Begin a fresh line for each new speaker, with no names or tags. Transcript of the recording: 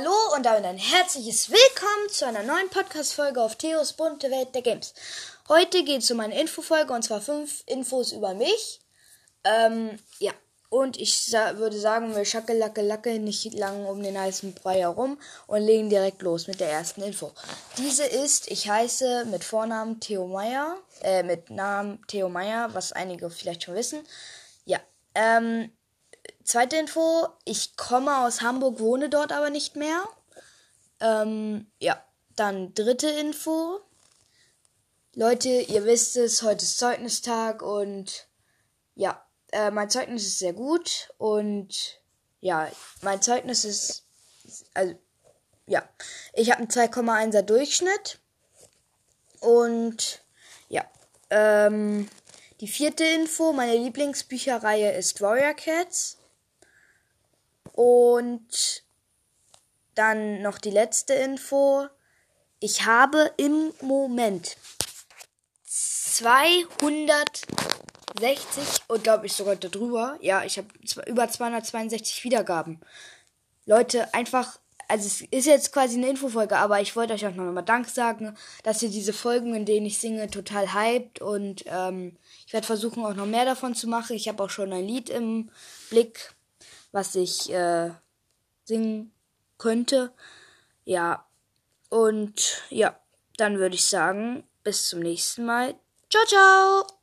Hallo und damit ein herzliches Willkommen zu einer neuen Podcast-Folge auf Theos bunte Welt der Games. Heute geht es um eine Infofolge und zwar fünf Infos über mich. Ähm, ja. Und ich sa würde sagen, wir schackelacke lacke nicht lang um den heißen Brei herum und legen direkt los mit der ersten Info. Diese ist, ich heiße mit Vornamen Theo Meyer, äh, mit Namen Theo Meyer, was einige vielleicht schon wissen. Ja. Ähm, Zweite Info, ich komme aus Hamburg, wohne dort aber nicht mehr. Ähm, ja, dann dritte Info. Leute, ihr wisst es, heute ist Zeugnistag und ja, äh, mein Zeugnis ist sehr gut und ja, mein Zeugnis ist, also ja, ich habe einen 2,1er Durchschnitt und ja, ähm, die vierte Info, meine Lieblingsbücherreihe ist Warrior Cats. Und dann noch die letzte Info. Ich habe im Moment 260 und glaube ich sogar darüber. Ja, ich habe über 262 Wiedergaben. Leute, einfach, also es ist jetzt quasi eine Infofolge, aber ich wollte euch auch nochmal Dank sagen, dass ihr diese Folgen, in denen ich singe, total hypt und ähm, ich werde versuchen auch noch mehr davon zu machen. Ich habe auch schon ein Lied im Blick was ich äh, singen könnte. Ja, und ja, dann würde ich sagen, bis zum nächsten Mal. Ciao, ciao!